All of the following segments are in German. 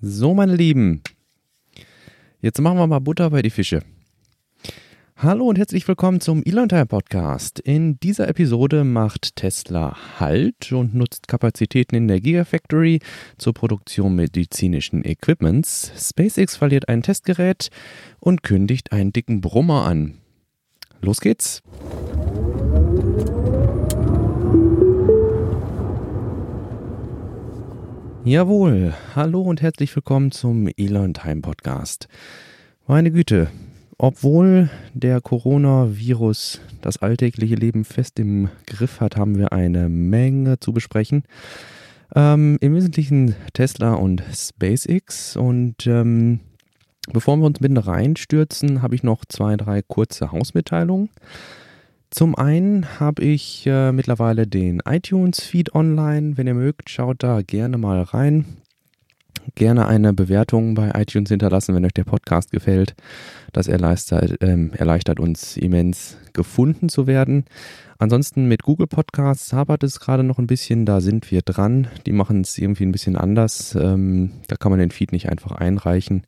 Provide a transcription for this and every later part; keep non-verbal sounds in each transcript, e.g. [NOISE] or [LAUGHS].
So, meine Lieben, jetzt machen wir mal Butter bei die Fische. Hallo und herzlich willkommen zum Elon Time Podcast. In dieser Episode macht Tesla Halt und nutzt Kapazitäten in der Gigafactory zur Produktion medizinischen Equipments. SpaceX verliert ein Testgerät und kündigt einen dicken Brummer an. Los geht's! Jawohl, hallo und herzlich willkommen zum Elon Time Podcast. Meine Güte, obwohl der Coronavirus das alltägliche Leben fest im Griff hat, haben wir eine Menge zu besprechen. Ähm, Im Wesentlichen Tesla und SpaceX. Und ähm, bevor wir uns mitten reinstürzen, habe ich noch zwei, drei kurze Hausmitteilungen. Zum einen habe ich äh, mittlerweile den iTunes-Feed online. Wenn ihr mögt, schaut da gerne mal rein. Gerne eine Bewertung bei iTunes hinterlassen, wenn euch der Podcast gefällt. Das erleichtert, äh, erleichtert uns immens, gefunden zu werden. Ansonsten mit Google Podcasts hapert es gerade noch ein bisschen. Da sind wir dran. Die machen es irgendwie ein bisschen anders. Ähm, da kann man den Feed nicht einfach einreichen.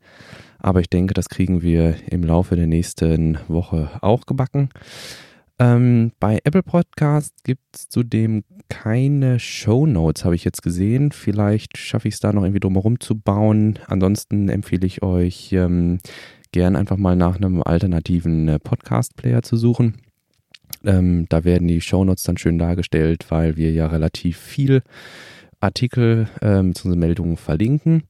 Aber ich denke, das kriegen wir im Laufe der nächsten Woche auch gebacken. Ähm, bei Apple Podcasts gibt es zudem keine Show Notes, habe ich jetzt gesehen. Vielleicht schaffe ich es da noch irgendwie drumherum zu bauen. Ansonsten empfehle ich euch ähm, gern einfach mal nach einem alternativen äh, Podcast-Player zu suchen. Ähm, da werden die Show Notes dann schön dargestellt, weil wir ja relativ viel Artikel äh, bzw. Meldungen verlinken.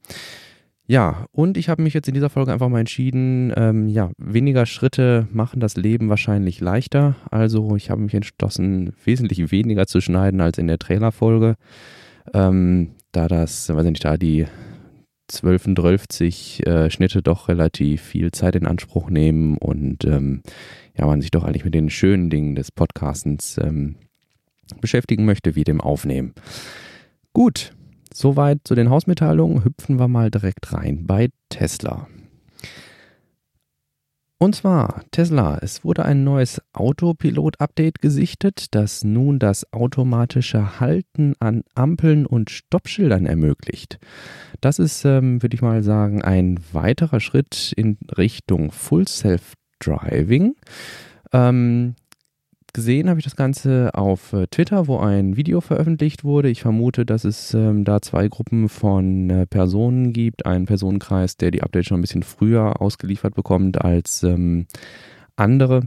Ja, und ich habe mich jetzt in dieser Folge einfach mal entschieden, ähm, ja, weniger Schritte machen das Leben wahrscheinlich leichter. Also ich habe mich entschlossen, wesentlich weniger zu schneiden als in der Trailerfolge. Ähm, da das, weiß ich nicht, da die 12, 12 äh, Schnitte doch relativ viel Zeit in Anspruch nehmen und ähm, ja, man sich doch eigentlich mit den schönen Dingen des Podcastens ähm, beschäftigen möchte, wie dem Aufnehmen. Gut, Soweit zu den Hausmitteilungen. Hüpfen wir mal direkt rein bei Tesla. Und zwar Tesla, es wurde ein neues Autopilot-Update gesichtet, das nun das automatische Halten an Ampeln und Stoppschildern ermöglicht. Das ist, ähm, würde ich mal sagen, ein weiterer Schritt in Richtung Full Self-Driving. Ähm, gesehen habe ich das Ganze auf äh, Twitter, wo ein Video veröffentlicht wurde. Ich vermute, dass es ähm, da zwei Gruppen von äh, Personen gibt. Einen Personenkreis, der die Updates schon ein bisschen früher ausgeliefert bekommt als ähm, andere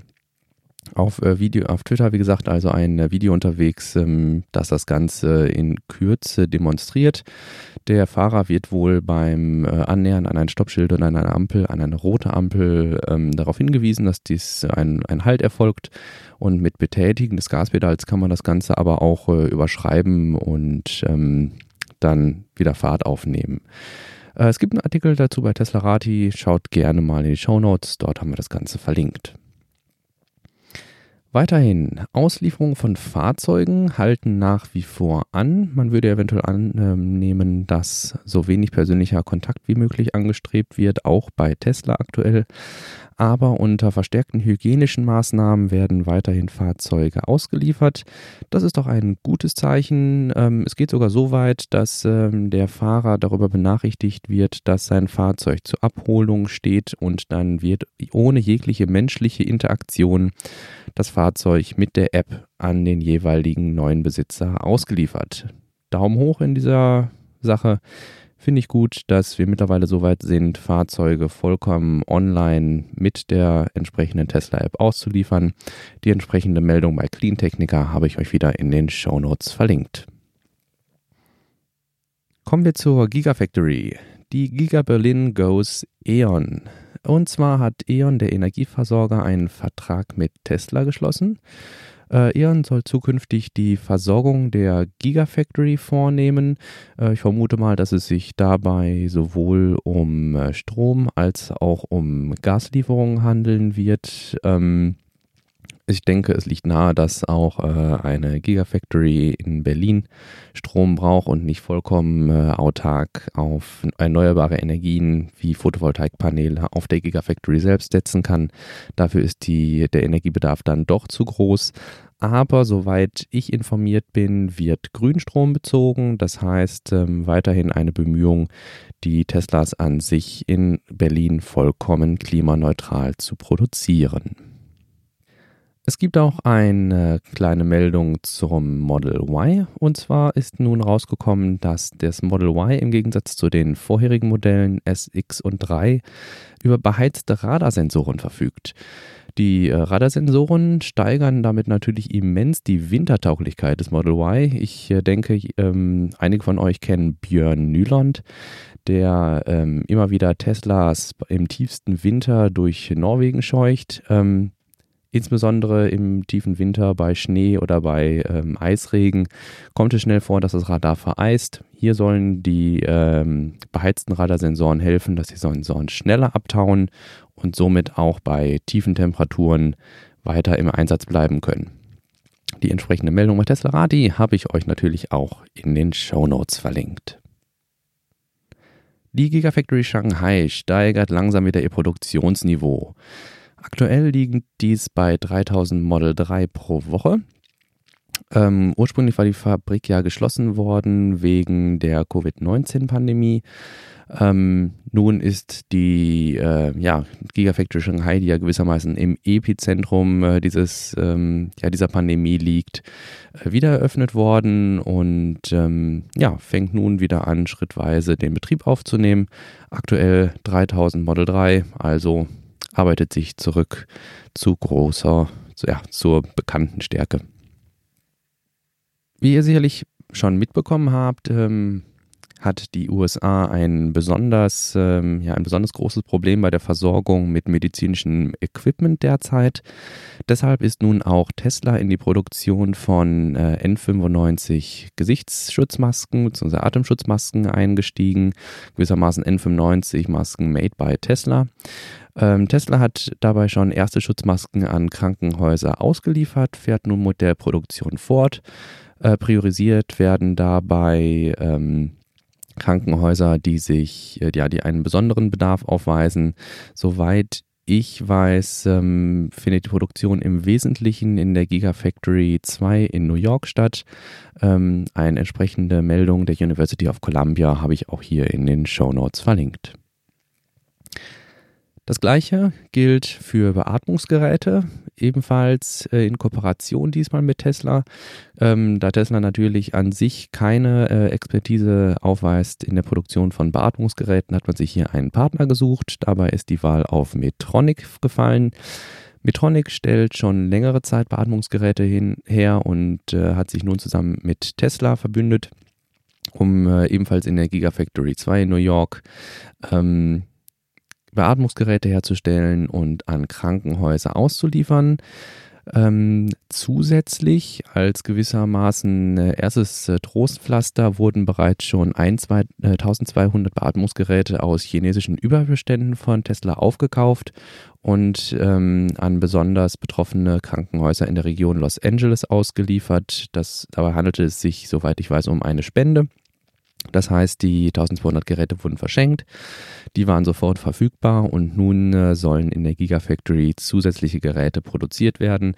auf äh, Video, auf Twitter, wie gesagt, also ein äh, Video unterwegs, ähm, das das Ganze in Kürze demonstriert. Der Fahrer wird wohl beim äh, Annähern an ein Stoppschild und an eine Ampel, an eine rote Ampel, ähm, darauf hingewiesen, dass dies ein, ein Halt erfolgt. Und mit Betätigen des Gaspedals kann man das Ganze aber auch äh, überschreiben und ähm, dann wieder Fahrt aufnehmen. Äh, es gibt einen Artikel dazu bei Tesla Rati. Schaut gerne mal in die Show Notes. Dort haben wir das Ganze verlinkt. Weiterhin, Auslieferung von Fahrzeugen halten nach wie vor an. Man würde eventuell annehmen, dass so wenig persönlicher Kontakt wie möglich angestrebt wird, auch bei Tesla aktuell aber unter verstärkten hygienischen Maßnahmen werden weiterhin Fahrzeuge ausgeliefert. Das ist doch ein gutes Zeichen. Ähm, es geht sogar so weit, dass ähm, der Fahrer darüber benachrichtigt wird, dass sein Fahrzeug zur Abholung steht und dann wird ohne jegliche menschliche Interaktion das Fahrzeug mit der App an den jeweiligen neuen Besitzer ausgeliefert. Daumen hoch in dieser Sache. Finde ich gut, dass wir mittlerweile so weit sind, Fahrzeuge vollkommen online mit der entsprechenden Tesla-App auszuliefern. Die entsprechende Meldung bei Clean habe ich euch wieder in den Show Notes verlinkt. Kommen wir zur Gigafactory. Die Giga Berlin goes E.ON. Und zwar hat E.ON, der Energieversorger, einen Vertrag mit Tesla geschlossen. Äh, E.ON soll zukünftig die Versorgung der Gigafactory vornehmen. Äh, ich vermute mal, dass es sich dabei sowohl um äh, Strom als auch um Gaslieferungen handeln wird. Ähm, Ich denke, es liegt nahe, dass auch äh, eine Gigafactory in Berlin Strom braucht und nicht vollkommen äh, autark auf erneuerbare Energien wie Photovoltaikpaneele auf der Gigafactory selbst setzen kann. Dafür ist die, der Energiebedarf dann doch zu groß. Aber soweit ich informiert bin, wird Grünstrom bezogen. Das heißt ähm, weiterhin eine Bemühung, die Teslas an sich in Berlin vollkommen klimaneutral zu produzieren. Es gibt auch eine kleine Meldung zum Model Y. Und zwar ist nun rausgekommen, dass das Model Y im Gegensatz zu den vorherigen Modellen SX und 3 über beheizte Radarsensoren verfügt. Die äh, Radarsensoren steigern damit natürlich immens die Wintertauglichkeit des Model Y. Ich äh, denke, ähm, einige von euch kennen Björn Nyland, der ähm, immer wieder Teslas im tiefsten Winter durch Norwegen scheucht. Insbesondere im tiefen Winter bei Schnee oder bei ähm, Eisregen kommt es schnell vor, dass das Radar vereist. Hier sollen die ähm, beheizten Radarsensoren helfen, dass die Sensoren schneller abtauen und somit auch bei tiefen Temperaturen weiter im Einsatz bleiben können. Die entsprechende Meldung bei Tesla Radi habe ich euch natürlich auch in den Show Notes verlinkt. Die Gigafactory Shanghai steigert langsam wieder ihr Produktionsniveau. Aktuell liegt dies bei 3000 Model 3 pro Woche. Ähm, ursprünglich war die Fabrik ja geschlossen worden wegen der Covid-19-Pandemie. Ähm, nun ist die äh, ja, Gigafactory Shanghai, die ja gewissermaßen im Epizentrum äh, dieses, ähm, ja, dieser Pandemie liegt, äh, wieder eröffnet worden und ähm, ja, fängt nun wieder an, schrittweise den Betrieb aufzunehmen. Aktuell 3000 Model 3, also arbeitet sich zurück zu großer, ja, zur bekannten Stärke. Wie ihr sicherlich schon mitbekommen habt, ähm, hat die USA ein besonders, ähm, ja, ein besonders großes Problem bei der Versorgung mit medizinischem Equipment derzeit. Deshalb ist nun auch Tesla in die Produktion von äh, N95 Gesichtsschutzmasken bzw. Atemschutzmasken eingestiegen, gewissermaßen N95 Masken made by Tesla. Ähm, Tesla hat dabei schon erste Schutzmasken an Krankenhäuser ausgeliefert, fährt nun mit der Produktion fort. Äh, priorisiert werden dabei ähm, Krankenhäuser, die sich, äh, ja, die einen besonderen Bedarf aufweisen. Soweit ich weiß, ähm, findet die Produktion im Wesentlichen in der Gigafactory 2 in New York statt. Ähm, eine entsprechende Meldung der University of Columbia habe ich auch hier in den Show Notes verlinkt. Das gleiche gilt für Beatmungsgeräte, ebenfalls äh, in Kooperation diesmal mit Tesla. Ähm, da Tesla natürlich an sich keine äh, Expertise aufweist in der Produktion von Beatmungsgeräten, hat man sich hier einen Partner gesucht. Dabei ist die Wahl auf Medtronic gefallen. Medtronic stellt schon längere Zeit Beatmungsgeräte hin, her und äh, hat sich nun zusammen mit Tesla verbündet, um äh, ebenfalls in der Gigafactory 2 in New York ähm, Beatmungsgeräte herzustellen und an Krankenhäuser auszuliefern. Ähm, zusätzlich als gewissermaßen äh, erstes äh, Trostpflaster wurden bereits schon 1, 2, äh, 1200 Beatmungsgeräte aus chinesischen Überbeständen von Tesla aufgekauft und ähm, an besonders betroffene Krankenhäuser in der Region Los Angeles ausgeliefert. Das, dabei handelte es sich, soweit ich weiß, um eine Spende. Das heißt, die 1200 Geräte wurden verschenkt, die waren sofort verfügbar und nun äh, sollen in der Gigafactory zusätzliche Geräte produziert werden.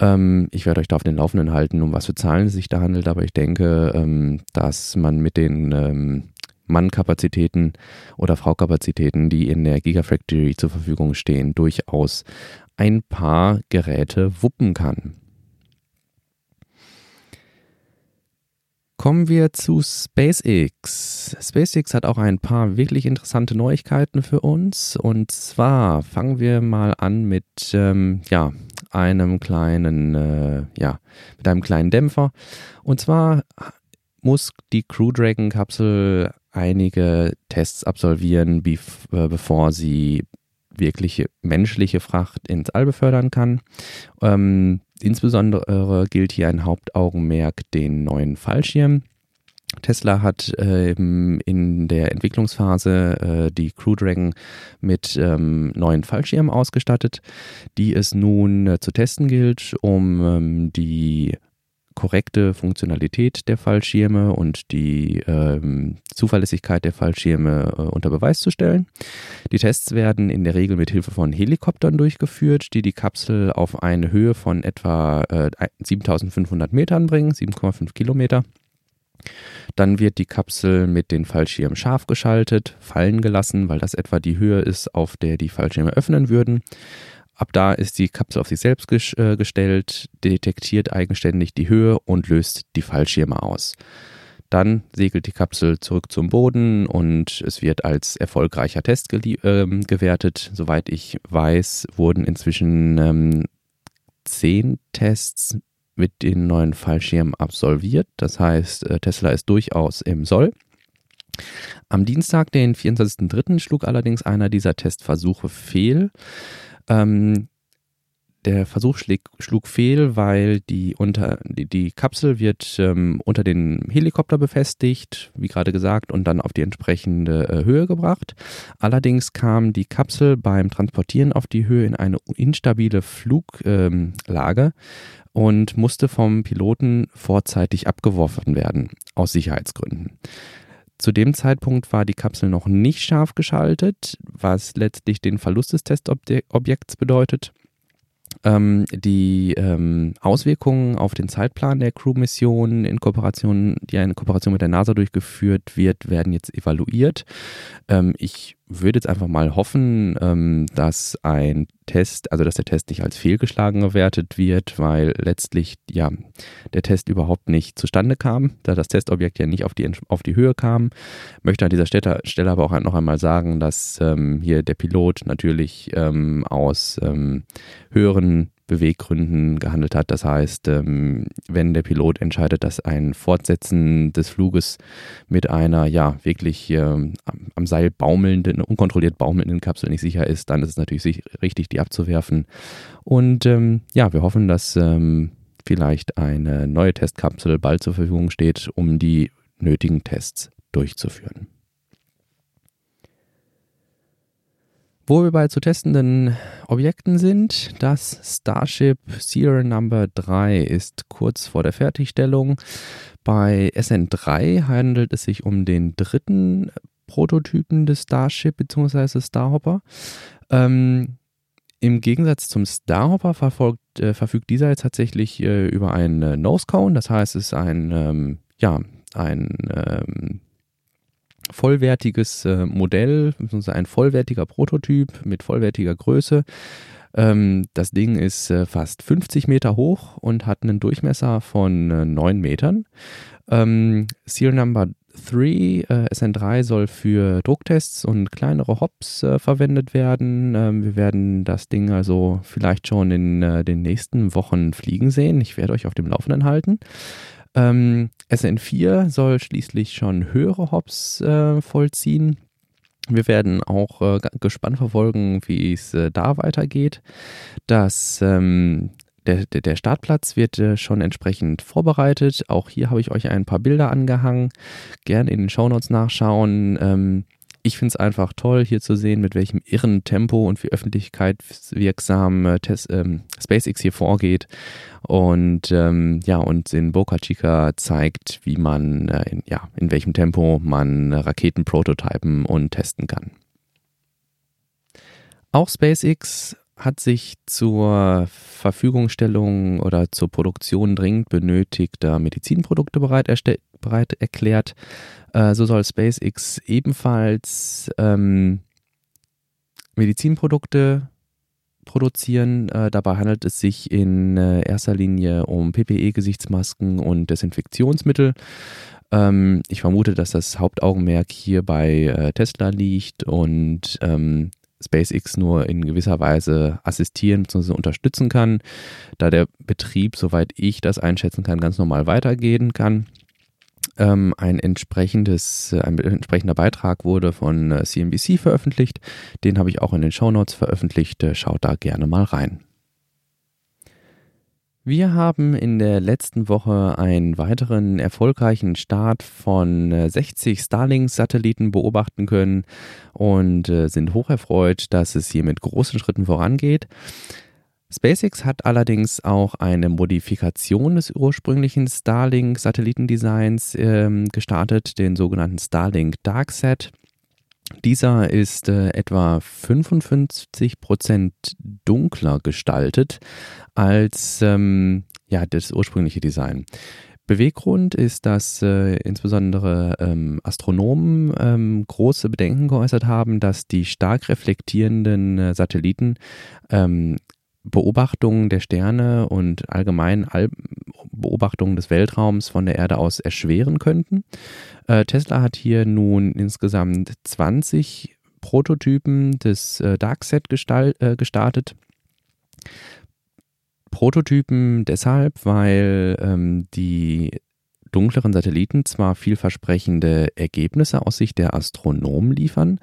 Ähm, ich werde euch da auf den Laufenden halten, um was für Zahlen es sich da handelt, aber ich denke, ähm, dass man mit den ähm, Mannkapazitäten oder Fraukapazitäten, die in der Gigafactory zur Verfügung stehen, durchaus ein paar Geräte wuppen kann. Kommen wir zu SpaceX. SpaceX hat auch ein paar wirklich interessante Neuigkeiten für uns. Und zwar fangen wir mal an mit ähm, ja, einem kleinen, äh, ja, mit einem kleinen Dämpfer. Und zwar muss die Crew Dragon Kapsel einige Tests absolvieren, äh, bevor sie wirkliche menschliche Fracht ins All befördern kann. Ähm, insbesondere gilt hier ein Hauptaugenmerk den neuen Fallschirm. Tesla hat ähm, in der Entwicklungsphase äh, die Crew Dragon mit ähm, neuen Fallschirmen ausgestattet, die es nun äh, zu testen gilt, um ähm, die korrekte Funktionalität der Fallschirme und die ähm, Zuverlässigkeit der Fallschirme äh, unter Beweis zu stellen. Die Tests werden in der Regel mit Hilfe von Helikoptern durchgeführt, die die Kapsel auf eine Höhe von etwa äh, 7500 Metern bringen, 7,5 Kilometer. Dann wird die Kapsel mit den Fallschirmen scharf geschaltet, fallen gelassen, weil das etwa die Höhe ist, auf der die Fallschirme öffnen würden. Ab da ist die Kapsel auf sich selbst äh, gestellt, detektiert eigenständig die Höhe und löst die Fallschirme aus. Dann segelt die Kapsel zurück zum Boden und es wird als erfolgreicher Test äh, gewertet. Soweit ich weiß, wurden inzwischen ähm, zehn Tests mit den neuen Fallschirmen absolviert. Das heißt, äh, Tesla ist durchaus im Soll. Am Dienstag, den 24.03., schlug allerdings einer dieser Testversuche fehl. Ähm, der Versuch schläg, schlug fehl, weil die, unter, die, die Kapsel wird ähm, unter den Helikopter befestigt, wie gerade gesagt, und dann auf die entsprechende äh, Höhe gebracht. Allerdings kam die Kapsel beim Transportieren auf die Höhe in eine instabile Fluglage ähm, und musste vom Piloten vorzeitig abgeworfen werden, aus Sicherheitsgründen. Zu dem Zeitpunkt war die Kapsel noch nicht scharf geschaltet, was letztlich den Verlust des Testobjekts bedeutet. Ähm, die ähm, Auswirkungen auf den Zeitplan der Crew-Mission in Kooperation, die in Kooperation mit der NASA durchgeführt wird, werden jetzt evaluiert. Ähm, ich würde jetzt einfach mal hoffen, ähm, dass ein Test, also dass der Test nicht als fehlgeschlagen gewertet wird, weil letztlich ja der Test überhaupt nicht zustande kam, da das Testobjekt ja nicht auf die, auf die Höhe kam. Möchte an dieser Stelle, Stelle aber auch noch einmal sagen, dass ähm, hier der Pilot natürlich ähm, aus ähm, höheren Beweggründen gehandelt hat. Das heißt, ähm, wenn der Pilot entscheidet, dass ein Fortsetzen des Fluges mit einer ja wirklich ähm, am Seil baumelnden, unkontrolliert baumelnden Kapsel nicht sicher ist, dann ist es natürlich richtig, die abzuwerfen. Und ähm, ja, wir hoffen, dass vielleicht eine neue Testkapsel bald zur Verfügung steht, um die nötigen Tests durchzuführen. Wo wir bei zu testenden Objekten sind, das Starship Serial Number 3 ist kurz vor der Fertigstellung. Bei SN3 handelt es sich um den dritten Prototypen des Starship bzw. Starhopper. Ähm, Im Gegensatz zum Starhopper verfolgt, äh, verfügt dieser jetzt tatsächlich äh, über einen äh, Nose Cone, das heißt, es ist ein, ähm, ja, ein ähm, vollwertiges äh, Modell, ein vollwertiger Prototyp mit vollwertiger Größe. Ähm, das Ding ist äh, fast 50 Meter hoch und hat einen Durchmesser von äh, 9 Metern. Ähm, Serial Number 3, äh, SN3 soll für Drucktests und kleinere Hops äh, verwendet werden. Ähm, wir werden das Ding also vielleicht schon in äh, den nächsten Wochen fliegen sehen. Ich werde euch auf dem Laufenden halten. Ähm, SN4 soll schließlich schon höhere Hops äh, vollziehen. Wir werden auch äh, gespannt verfolgen, wie es äh, da weitergeht. Das ähm, der, der, Startplatz wird äh, schon entsprechend vorbereitet. Auch hier habe ich euch ein paar Bilder angehangen. Gerne in den Shownotes nachschauen. Ich finde es einfach toll, hier zu sehen, mit welchem irren Tempo und wie öffentlichkeitswirksam äh, ähm, SpaceX hier vorgeht. Und ähm, ja, und in Boca Chica zeigt, wie man, äh, in, ja, in welchem Tempo man Raketen prototypen und testen kann. Auch SpaceX hat sich zur Verfügungstellung oder zur Produktion dringend benötigter Medizinprodukte bereit, bereit erklärt. Äh, so soll SpaceX ebenfalls ähm, Medizinprodukte produzieren. Äh, dabei handelt es sich in äh, erster Linie um PPE-Gesichtsmasken und Desinfektionsmittel. Ähm, ich vermute, dass das Hauptaugenmerk hier bei äh, Tesla liegt und ähm, SpaceX nur in gewisser Weise assistieren bzw. unterstützen kann, da der Betrieb, soweit ich das einschätzen kann, ganz normal weitergehen kann. Ähm, ein entsprechendes, äh, ein entsprechender Beitrag wurde von äh, CNBC veröffentlicht. Den habe ich auch in den Show Notes veröffentlicht. Äh, schaut da gerne mal rein. Wir haben in der letzten Woche einen weiteren erfolgreichen Start von 60 äh, Starlink-Satelliten beobachten können und äh, sind hocherfreut, dass es hier mit großen Schritten vorangeht. SpaceX hat allerdings auch eine Modifikation des ursprünglichen Starlink-Satellitendesigns ähm, gestartet, den sogenannten Starlink Darkset. Dieser ist äh, etwa 55 Prozent dunkler gestaltet als ähm, ja, das ursprüngliche Design. Beweggrund ist, dass äh, insbesondere ähm, Astronomen ähm, große Bedenken geäußert haben, dass die stark reflektierenden äh, Satelliten ähm, Beobachtungen der Sterne und allgemein All Beobachtungen des Weltraums von der Erde aus erschweren könnten. Äh, Tesla hat hier nun insgesamt 20 Prototypen des äh, Darkset äh, gestartet. Prototypen deshalb, weil ähm, die dunkleren Satelliten zwar vielversprechende Ergebnisse aus Sicht der Astronomen liefern,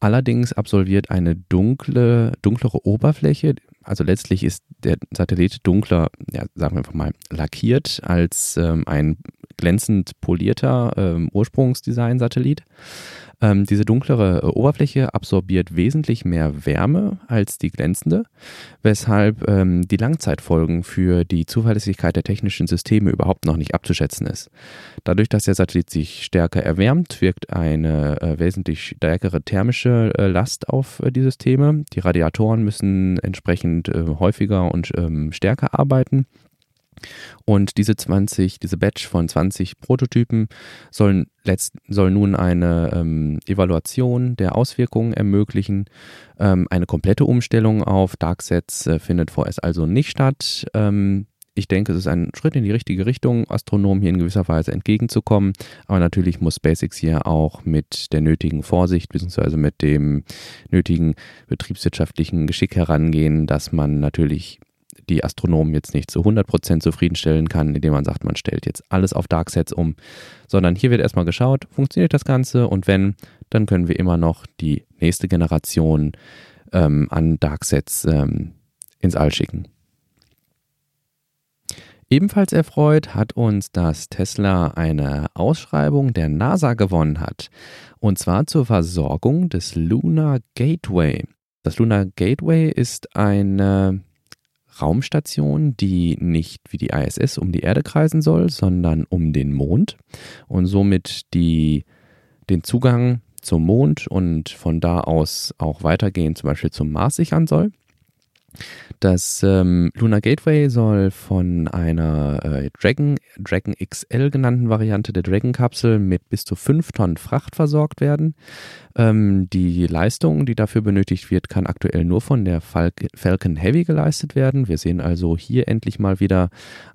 allerdings absolviert eine dunkle, dunklere Oberfläche, also letztlich ist der Satellit dunkler, ja, sagen wir einfach mal, lackiert als ähm, ein glänzend polierter ähm, Ursprungsdesign-Satellit. Ähm, diese dunklere äh, Oberfläche absorbiert wesentlich mehr Wärme als die glänzende, weshalb ähm, die Langzeitfolgen für die Zuverlässigkeit der technischen Systeme überhaupt noch nicht abzuschätzen ist. Dadurch, dass der Satellit sich stärker erwärmt, wirkt eine äh, wesentlich stärkere thermische äh, Last auf äh, die Systeme. Die Radiatoren müssen entsprechend äh, häufiger und ähm, stärker arbeiten. Und diese 20, diese Batch von 20 Prototypen sollen letzt, soll nun eine ähm, Evaluation der Auswirkungen ermöglichen. Ähm, eine komplette Umstellung auf Darksets äh, findet vorerst also nicht statt. Ähm, ich denke, es ist ein Schritt in die richtige Richtung, Astronomen hier in gewisser Weise entgegenzukommen. Aber natürlich muss SpaceX hier auch mit der nötigen Vorsicht bzw. mit dem nötigen betriebswirtschaftlichen Geschick herangehen, dass man natürlich die Astronomen jetzt nicht zu 100% zufriedenstellen kann, indem man sagt, man stellt jetzt alles auf Darksets um, sondern hier wird erstmal geschaut, funktioniert das Ganze und wenn, dann können wir immer noch die nächste Generation ähm, an Darksets ähm, ins All schicken. Ebenfalls erfreut hat uns, dass Tesla eine Ausschreibung der NASA gewonnen hat. Und zwar zur Versorgung des Lunar Gateway. Das Lunar Gateway ist eine Raumstation, die nicht wie die ISS um die Erde kreisen soll, sondern um den Mond und somit die, den Zugang zum Mond und von da aus auch weitergehen, zum Beispiel zum Mars sichern soll. Das ähm, Lunar Gateway soll von einer äh, Dragon, Dragon XL genannten Variante der Dragon-Kapsel mit bis zu 5 Tonnen Fracht versorgt werden. Ähm, die Leistung, die dafür benötigt wird, kann aktuell nur von der Falcon Heavy geleistet werden. Wir sehen also hier endlich mal wieder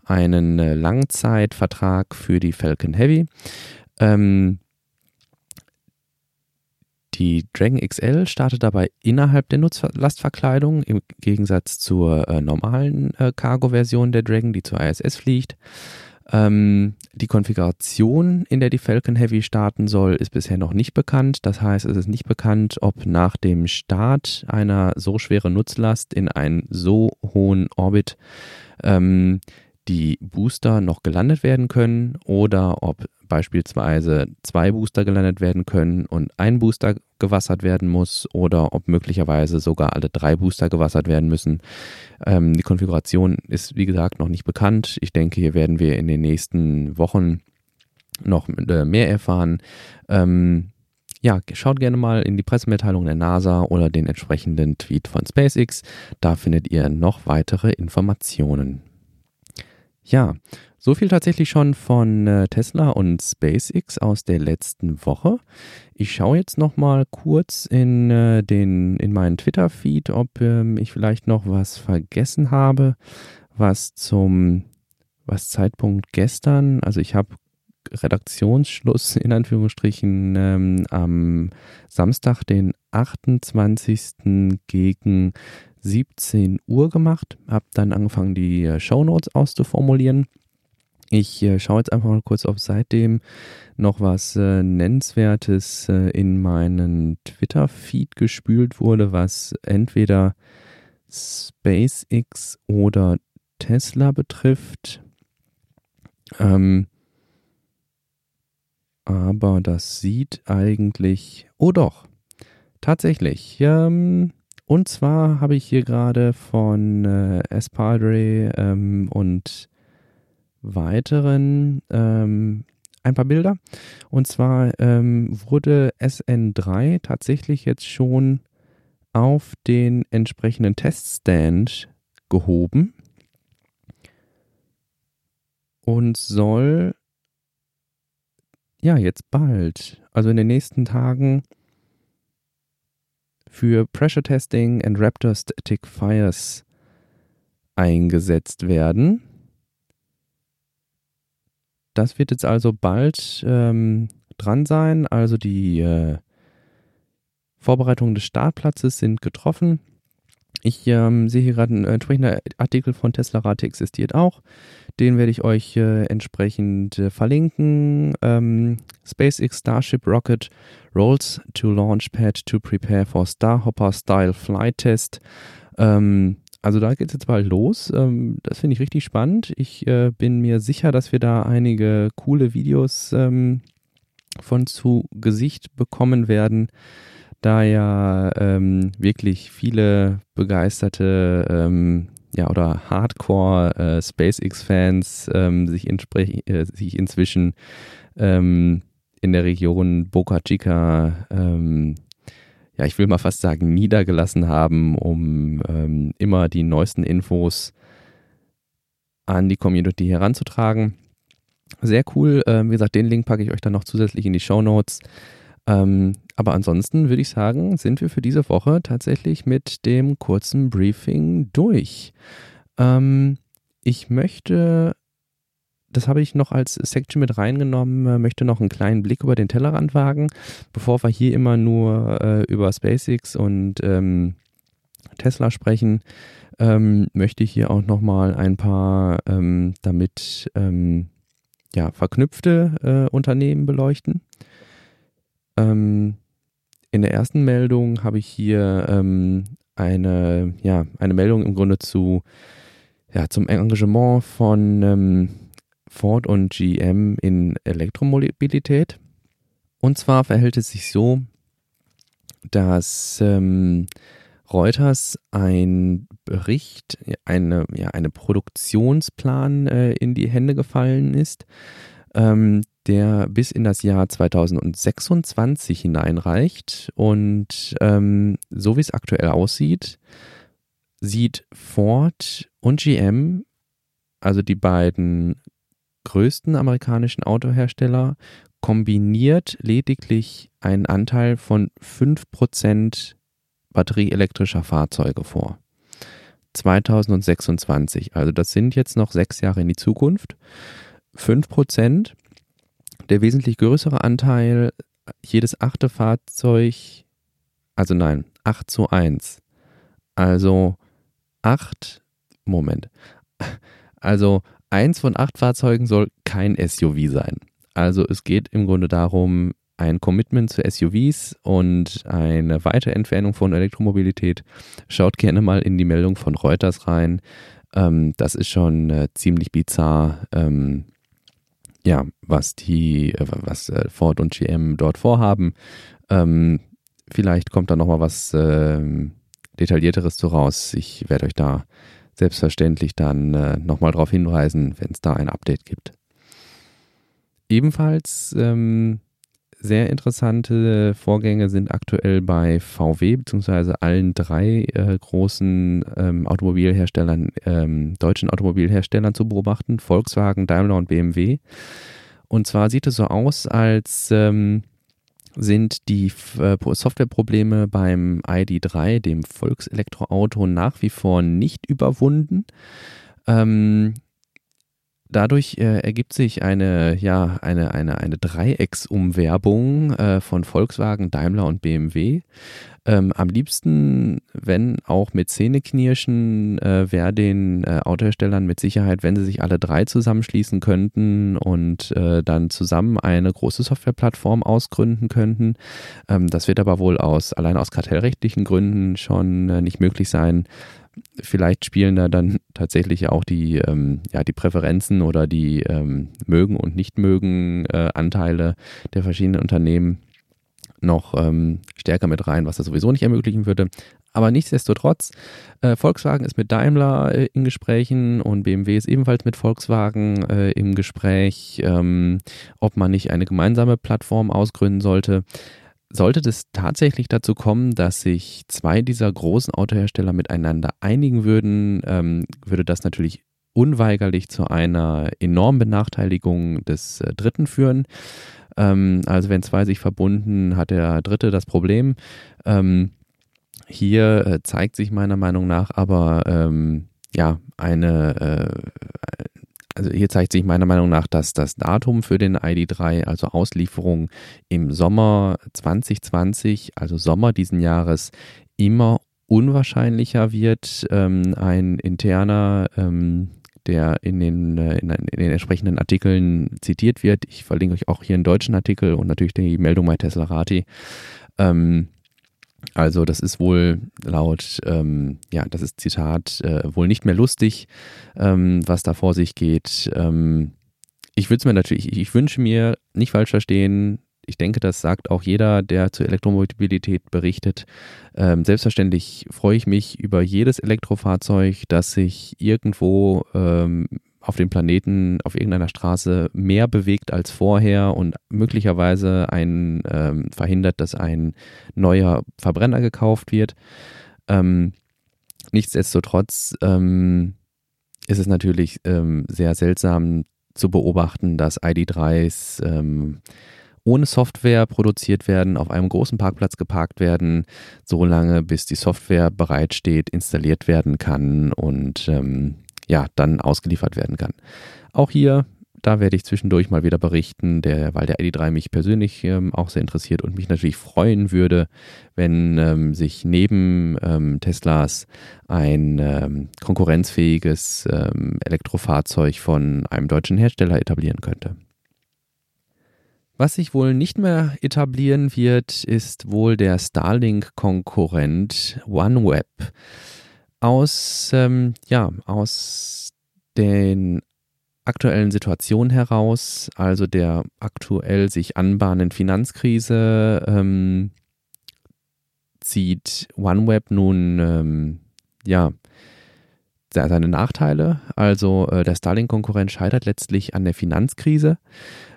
einen äh, Langzeitvertrag für die Falcon Heavy. Ähm, die Dragon XL startet dabei innerhalb der Nutzlastverkleidung im Gegensatz zur äh, normalen äh, Cargo-Version der Dragon, die zur ISS fliegt. Ähm, die Konfiguration, in der die Falcon Heavy starten soll, ist bisher noch nicht bekannt. Das heißt, es ist nicht bekannt, ob nach dem Start einer so schweren Nutzlast in einen so hohen Orbit ähm, die Booster noch gelandet werden können oder ob beispielsweise zwei Booster gelandet werden können und ein Booster gewassert werden muss oder ob möglicherweise sogar alle drei Booster gewassert werden müssen. Ähm, die Konfiguration ist, wie gesagt, noch nicht bekannt. Ich denke, hier werden wir in den nächsten Wochen noch äh, mehr erfahren. Ähm, ja, schaut gerne mal in die Pressemitteilung der NASA oder den entsprechenden Tweet von SpaceX. Da findet ihr noch weitere Informationen. Ja, so viel tatsächlich schon von äh, Tesla und SpaceX aus der letzten Woche. Ich schaue jetzt noch mal kurz in äh, den in meinen Twitter Feed, ob ähm, ich vielleicht noch was vergessen habe, was zum was Zeitpunkt gestern, also ich habe Redaktionsschluss [LAUGHS] in Anführungsstrichen ähm, am Samstag, den 28. gegen 17 Uhr gemacht, habe dann angefangen, die äh, Shownotes auszuformulieren ich äh, schaue jetzt einfach mal kurz, ob seitdem noch was äh, Nennenswertes äh, in meinen Twitter-Feed gespült wurde, was entweder SpaceX oder Tesla betrifft. Ähm, aber das sieht eigentlich. Oh doch, tatsächlich. Ähm, und zwar habe ich hier gerade von äh, Espadre ähm, und weiteren ähm, ein paar Bilder. Und zwar ähm, wurde SN3 tatsächlich jetzt schon auf den entsprechenden Teststand gehoben und soll ja jetzt bald, also in den nächsten Tagen, für Pressure Testing and Raptor Static Fires eingesetzt werden. Das wird jetzt also bald ähm, dran sein. Also die äh, Vorbereitungen des Startplatzes sind getroffen. Ich ähm, sehe hier gerade ein entsprechender Artikel von Tesla Rate existiert auch. Den werde ich euch äh, entsprechend äh, verlinken. Ähm, SpaceX Starship Rocket rolls to Launchpad to prepare for Starhopper Style Flight Test. Ähm, also da geht es jetzt bald los. Ähm, das finde ich richtig spannend. Ich äh, bin mir sicher, dass wir da einige coole Videos ähm, von zu Gesicht bekommen werden da ja ähm, wirklich viele begeisterte ja, oder Hardcore äh, SpaceX-Fans sich, äh, sich inzwischen in der Region Boca Chica, ähm, ja, ich will mal fast sagen, niedergelassen haben, um ähm, immer die neuesten Infos an die Community heranzutragen. Sehr cool. wie gesagt, den Link packe ich euch dann noch zusätzlich in die Show Notes. Ähm, aber ansonsten würde ich sagen, sind wir für diese Woche tatsächlich mit dem kurzen Briefing durch. Ähm, ich möchte, das habe ich noch als Section mit reingenommen, äh, möchte noch einen kleinen Blick über den Tellerrand wagen, bevor wir hier immer nur äh, über SpaceX und ähm, Tesla sprechen. Ähm, möchte ich hier auch nochmal ein paar ähm, damit ähm, ja, verknüpfte äh, Unternehmen beleuchten. Ähm, in der ersten Meldung habe ich hier ähm, eine, ja, eine Meldung im Grunde zu, ja, zum Engagement von ähm, Ford und GM in Elektromobilität. Und zwar verhält es sich so, dass ähm, Reuters ein Bericht, eine, ja, eine Produktionsplan äh, in die Hände gefallen ist, ähm, der bis in das Jahr 2026 hineinreicht. Und ähm, so wie es aktuell aussieht, sieht Ford und GM, also die beiden größten amerikanischen Autohersteller, kombiniert lediglich einen Anteil von 5% batterieelektrischer Fahrzeuge vor. 2026. Also das sind jetzt noch sechs Jahre in die Zukunft. 5%. Der wesentlich größere Anteil, jedes achte Fahrzeug, also nein, 8 zu 1. Also 8, Moment. Also eins von acht Fahrzeugen soll kein SUV sein. Also es geht im Grunde darum, ein Commitment zu SUVs und eine Weiterentfernung von Elektromobilität. Schaut gerne mal in die Meldung von Reuters rein. Ähm, das ist schon äh, ziemlich bizarr. Ähm, ja, was die, äh, was äh, Ford und GM dort vorhaben. Ähm, vielleicht kommt da nochmal was äh, Detaillierteres zu raus. Ich werde euch da selbstverständlich dann äh, nochmal darauf hinweisen, wenn es da ein Update gibt. Ebenfalls ähm, sehr interessante Vorgänge sind aktuell bei VW bzw. allen drei äh, großen ähm, Automobilherstellern, ähm, deutschen Automobilherstellern zu beobachten, Volkswagen, Daimler und BMW. Und zwar sieht es so aus, als ähm, sind die äh, Softwareprobleme beim ID3, dem Volkselektroauto, nach wie vor nicht überwunden. Ähm, Dadurch äh, ergibt sich eine, ja, eine, eine, eine Dreiecksumwerbung äh, von Volkswagen, Daimler und BMW. Ähm, am liebsten, wenn auch mit Zähneknirschen, äh, wäre den äh, Autoherstellern mit Sicherheit, wenn sie sich alle drei zusammenschließen könnten und äh, dann zusammen eine große Softwareplattform ausgründen könnten. Ähm, das wird aber wohl aus, allein aus kartellrechtlichen Gründen schon äh, nicht möglich sein vielleicht spielen da dann tatsächlich auch die, ähm, ja, die Präferenzen oder die ähm, mögen und nicht mögen äh, Anteile der verschiedenen Unternehmen noch ähm, stärker mit rein, was das sowieso nicht ermöglichen würde. Aber nichtsdestotrotz, äh, Volkswagen ist mit Daimler äh, in Gesprächen und BMW ist ebenfalls mit Volkswagen äh, im Gespräch, ähm, ob man nicht eine gemeinsame Plattform ausgründen sollte. Sollte es tatsächlich dazu kommen, dass sich zwei dieser großen Autohersteller miteinander einigen würden, ähm, würde das natürlich unweigerlich zu einer enormen Benachteiligung des äh, Dritten führen. Ähm, also wenn zwei sich verbunden, hat der Dritte das Problem. Ähm, hier äh, zeigt sich meiner Meinung nach aber ähm, ja eine, äh, also hier zeigt sich meiner Meinung nach, dass das Datum für den ID3, also Auslieferung im Sommer 2020, also Sommer diesen Jahres, immer unwahrscheinlicher wird. Ähm, ein interner ähm, der in den, äh, in, den entsprechenden Artikeln zitiert wird. Ich verlinke euch auch hier einen deutschen Artikel und natürlich die Meldung bei Tesla Rati. Ähm, also das ist wohl laut, ähm, ja, das ist Zitat, äh, wohl nicht mehr lustig, ähm, was da vor sich geht. Ähm, ich würde es mir natürlich, ich, wünsche mir, nicht falsch verstehen, ich denke, das sagt auch jeder, der zur Elektromobilität berichtet. Ähm, selbstverständlich freue ich mich über jedes Elektrofahrzeug, das sich irgendwo ähm, auf dem Planeten auf irgendeiner Straße mehr bewegt als vorher und möglicherweise ein, ähm, verhindert, dass ein neuer Verbrenner gekauft wird. Ähm, nichtsdestotrotz ähm, ist es natürlich ähm, sehr seltsam zu beobachten, dass ID3s ähm, ohne Software produziert werden, auf einem großen Parkplatz geparkt werden, so lange bis die Software bereitsteht, installiert werden kann und ähm, ja, dann ausgeliefert werden kann. Auch hier, da werde ich zwischendurch mal wieder berichten, der, weil der ID3 mich persönlich ähm, auch sehr interessiert und mich natürlich freuen würde, wenn ähm, sich neben ähm, Teslas ein ähm, konkurrenzfähiges ähm, Elektrofahrzeug von einem deutschen Hersteller etablieren könnte. Was sich wohl nicht mehr etablieren wird, ist wohl der Starlink-Konkurrent OneWeb. Aus, ähm, ja, aus den aktuellen Situationen heraus, also der aktuell sich anbahnenden Finanzkrise, ähm, zieht OneWeb nun, ähm, ja, seine Nachteile. Also äh, der Starlink-Konkurrent scheitert letztlich an der Finanzkrise.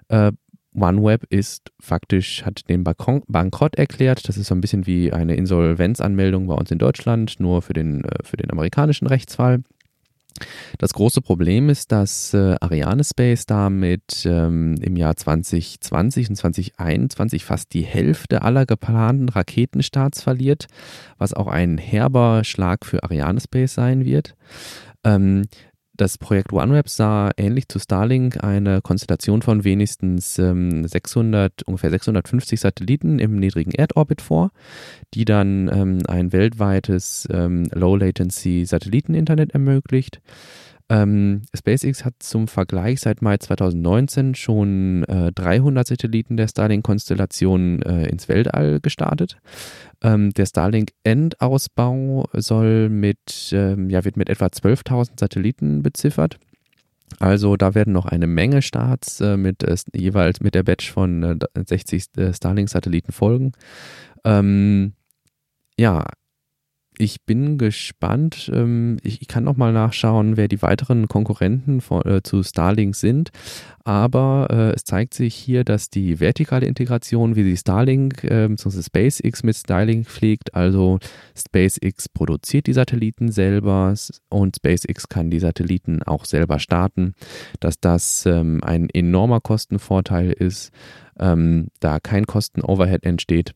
Äh, OneWeb ist faktisch, hat den Bankrott erklärt. Das ist so ein bisschen wie eine Insolvenzanmeldung bei uns in Deutschland, nur für den, äh, für den amerikanischen Rechtsfall. Das große Problem ist, dass äh, Ariane damit ähm, im Jahr 2020 und 2021 fast die Hälfte aller geplanten Raketenstarts verliert, was auch ein herber Schlag für Ariane Space sein wird. Ähm, das Projekt OneWeb sah ähnlich zu Starlink eine Konstellation von wenigstens ähm, 600, ungefähr 650 Satelliten im niedrigen Erdorbit vor, die dann ähm, ein weltweites ähm, Low-Latency-Satelliteninternet ermöglicht. Ähm, SpaceX hat zum Vergleich seit Mai 2019 schon äh, 300 Satelliten der Starlink-Konstellation äh, ins Weltall gestartet. Ähm, der Starlink-Endausbau soll mit, ähm, ja, wird mit etwa 12.000 Satelliten beziffert. Also da werden noch eine Menge Starts äh, mit äh, jeweils mit der Batch von 60 äh, Starlink-Satelliten folgen. Ähm, ja, ich bin gespannt. Ähm, ich, kann noch mal nachschauen, wer die weiteren Konkurrenten von, äh, zu Starlink sind. Aber äh, es zeigt sich hier, dass die vertikale Integration, wie sie Starlink äh, bzw. SpaceX mit Starlink pflegt, also SpaceX produziert die Satelliten selber und SpaceX kann die Satelliten auch selber starten, dass das ähm, ein enormer Kostenvorteil ist, ähm, da kein Kostenoverhead entsteht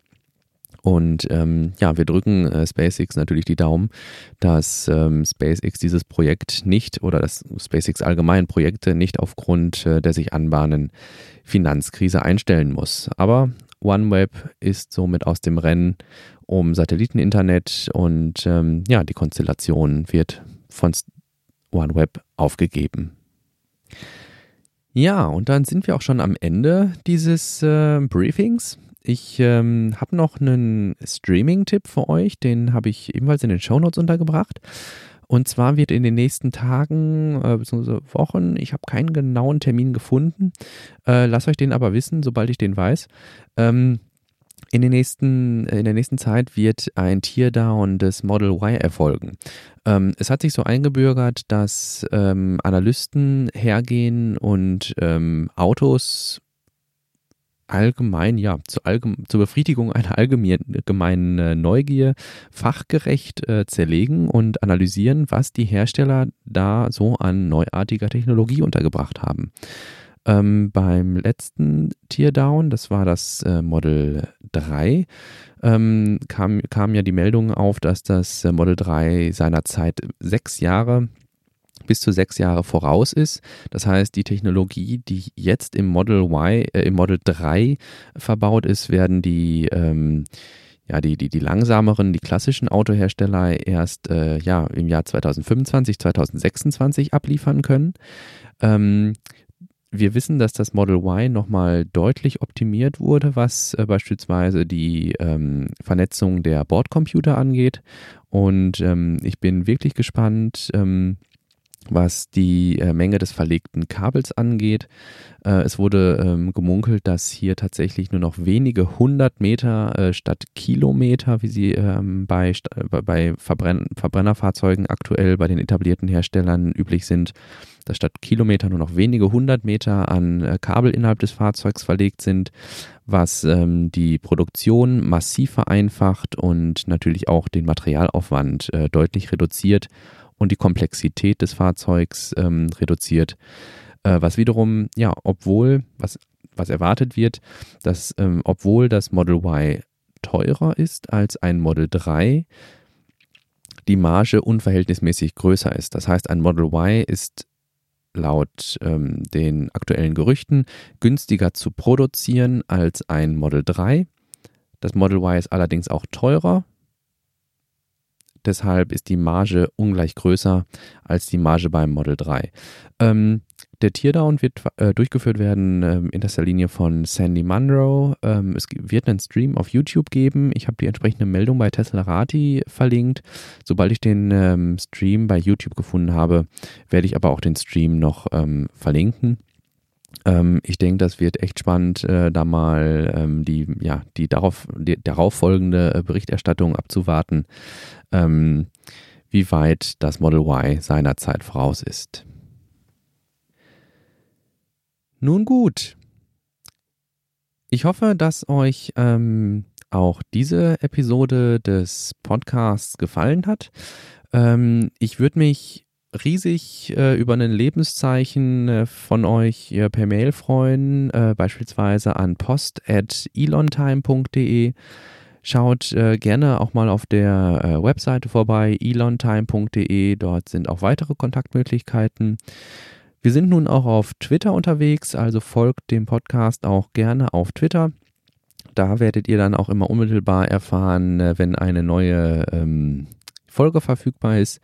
und ähm, ja, wir drücken äh, SpaceX natürlich die Daumen, dass ähm, SpaceX dieses Projekt nicht oder dass SpaceX allgemein Projekte nicht aufgrund äh, der sich anbahnen Finanzkrise einstellen muss. Aber OneWeb ist somit aus dem Rennen um Satelliteninternet und ähm, ja, die Konstellation wird von OneWeb aufgegeben. Ja, und dann sind wir auch schon am Ende dieses äh, Briefings. Ich ähm, habe noch einen Streaming-Tipp für euch, den habe ich ebenfalls in den Shownotes untergebracht. Und zwar wird in den nächsten Tagen äh, bzw. Wochen, ich habe keinen genauen Termin gefunden, äh, lasst euch den aber wissen, sobald ich den weiß. Ähm, in, den nächsten, in der nächsten Zeit wird ein Teardown des Model Y erfolgen. Ähm, es hat sich so eingebürgert, dass ähm, Analysten hergehen und ähm, Autos allgemein, ja, zu allgeme zur Befriedigung einer allgemeinen äh, Neugier fachgerecht äh, zerlegen und analysieren, was die Hersteller da so an neuartiger Technologie untergebracht haben. Ähm, beim letzten Teardown, das war das äh, Model 3, ähm, kam, kam ja die Meldung auf, dass das äh, Model 3 seinerzeit sechs Jahre bis zu sechs Jahre voraus ist. Das heißt, die Technologie, die jetzt im Model Y, äh, im Model 3 verbaut ist, werden die ähm, ja, die, die, die langsameren, die klassischen Autohersteller erst äh, ja, im Jahr 2025, 2026 abliefern können. Ähm, wir wissen, dass das Model Y nochmal deutlich optimiert wurde, was äh, beispielsweise die ähm, Vernetzung der Bordcomputer angeht. Und ähm, ich bin wirklich gespannt, ähm, was die äh, Menge des verlegten Kabels angeht. Äh, es wurde ähm, gemunkelt, dass hier tatsächlich nur noch wenige hundert Meter äh, statt Kilometer, wie sie ähm, bei, bei Verbrenn Verbrennerfahrzeugen aktuell bei den etablierten Herstellern üblich sind, dass statt Kilometer nur noch wenige hundert Meter an Kabel innerhalb des Fahrzeugs verlegt sind, was ähm, die Produktion massiv vereinfacht und natürlich auch den Materialaufwand deutlich reduziert und die Komplexität des Fahrzeugs ähm, reduziert. Äh, was wiederum, ja, obwohl, was, was erwartet wird, dass ähm, obwohl das Model Y teurer ist als ein Model 3, die Marge unverhältnismäßig größer ist. Das heißt, ein Model Y ist laut ähm, den aktuellen Gerüchten günstiger zu produzieren als ein Model 3. Das Model Y ist allerdings auch teurer, Deshalb ist die Marge ungleich größer als die Marge beim Model 3. Ähm, der Teardown wird äh, durchgeführt werden ähm, in erster Linie von Sandy Munro. Ähm, es wird einen Stream auf YouTube geben. Ich habe die entsprechende Meldung bei Tesla Rati verlinkt. Sobald ich den ähm, Stream bei YouTube gefunden habe, werde ich aber auch den Stream noch ähm, verlinken. Ähm, ich denke, das wird echt spannend, äh, da mal ähm, die, ja, die darauf, die, darauf folgende äh, Berichterstattung abzuwarten, ähm, wie weit das Model Y seiner Zeit voraus ist. Nun gut. Ich hoffe, dass euch ähm, auch diese Episode des Podcasts gefallen hat. Ähm, ich würde mich riesig äh, über ein Lebenszeichen äh, von euch äh, per Mail freuen, äh, beispielsweise an post.elontime.de. Schaut äh, gerne auch mal auf der Webseite vorbei, elontime.de. Dort sind auch weitere Kontaktmöglichkeiten. Wir sind nun auch auf Twitter unterwegs, also folgt dem Podcast auch gerne auf Twitter. Da werdet ihr dann auch immer unmittelbar erfahren, wenn eine neue ähm, Folge verfügbar ist.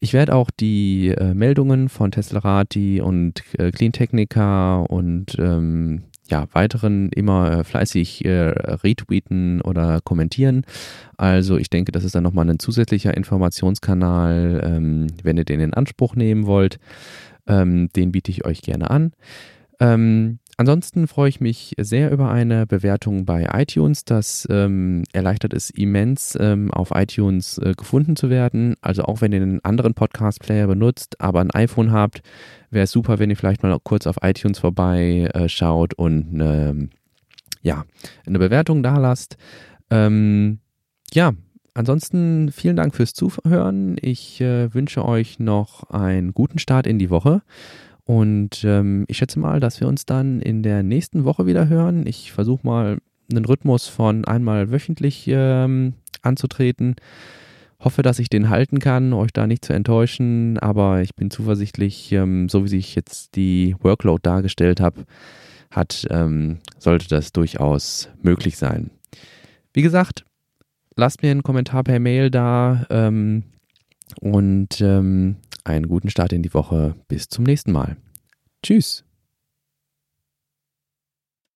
Ich werde auch die äh, Meldungen von Teslarati und äh, Cleantechnica und ähm, ja, weiteren immer äh, fleißig äh, retweeten oder kommentieren. Also ich denke, das ist dann nochmal ein zusätzlicher Informationskanal, ähm, wenn ihr den in Anspruch nehmen wollt. Ähm, den biete ich euch gerne an. Ähm, Ansonsten freue ich mich sehr über eine Bewertung bei iTunes. Das ähm, erleichtert es immens, ähm, auf iTunes äh, gefunden zu werden. Also auch wenn ihr einen anderen Podcast-Player benutzt, aber ein iPhone habt, wäre es super, wenn ihr vielleicht mal kurz auf iTunes vorbeischaut äh, und eine, ja, eine Bewertung da lasst. Ähm, ja, ansonsten vielen Dank fürs Zuhören. Ich äh, wünsche euch noch einen guten Start in die Woche. Und ähm, ich schätze mal, dass wir uns dann in der nächsten Woche wieder hören. Ich versuche mal einen Rhythmus von einmal wöchentlich ähm, anzutreten. Hoffe, dass ich den halten kann, euch da nicht zu enttäuschen, aber ich bin zuversichtlich, ähm, so wie sich jetzt die Workload dargestellt habe, hat, ähm, sollte das durchaus möglich sein. Wie gesagt, lasst mir einen Kommentar per Mail da ähm, und ähm, einen guten Start in die Woche. Bis zum nächsten Mal. Tschüss.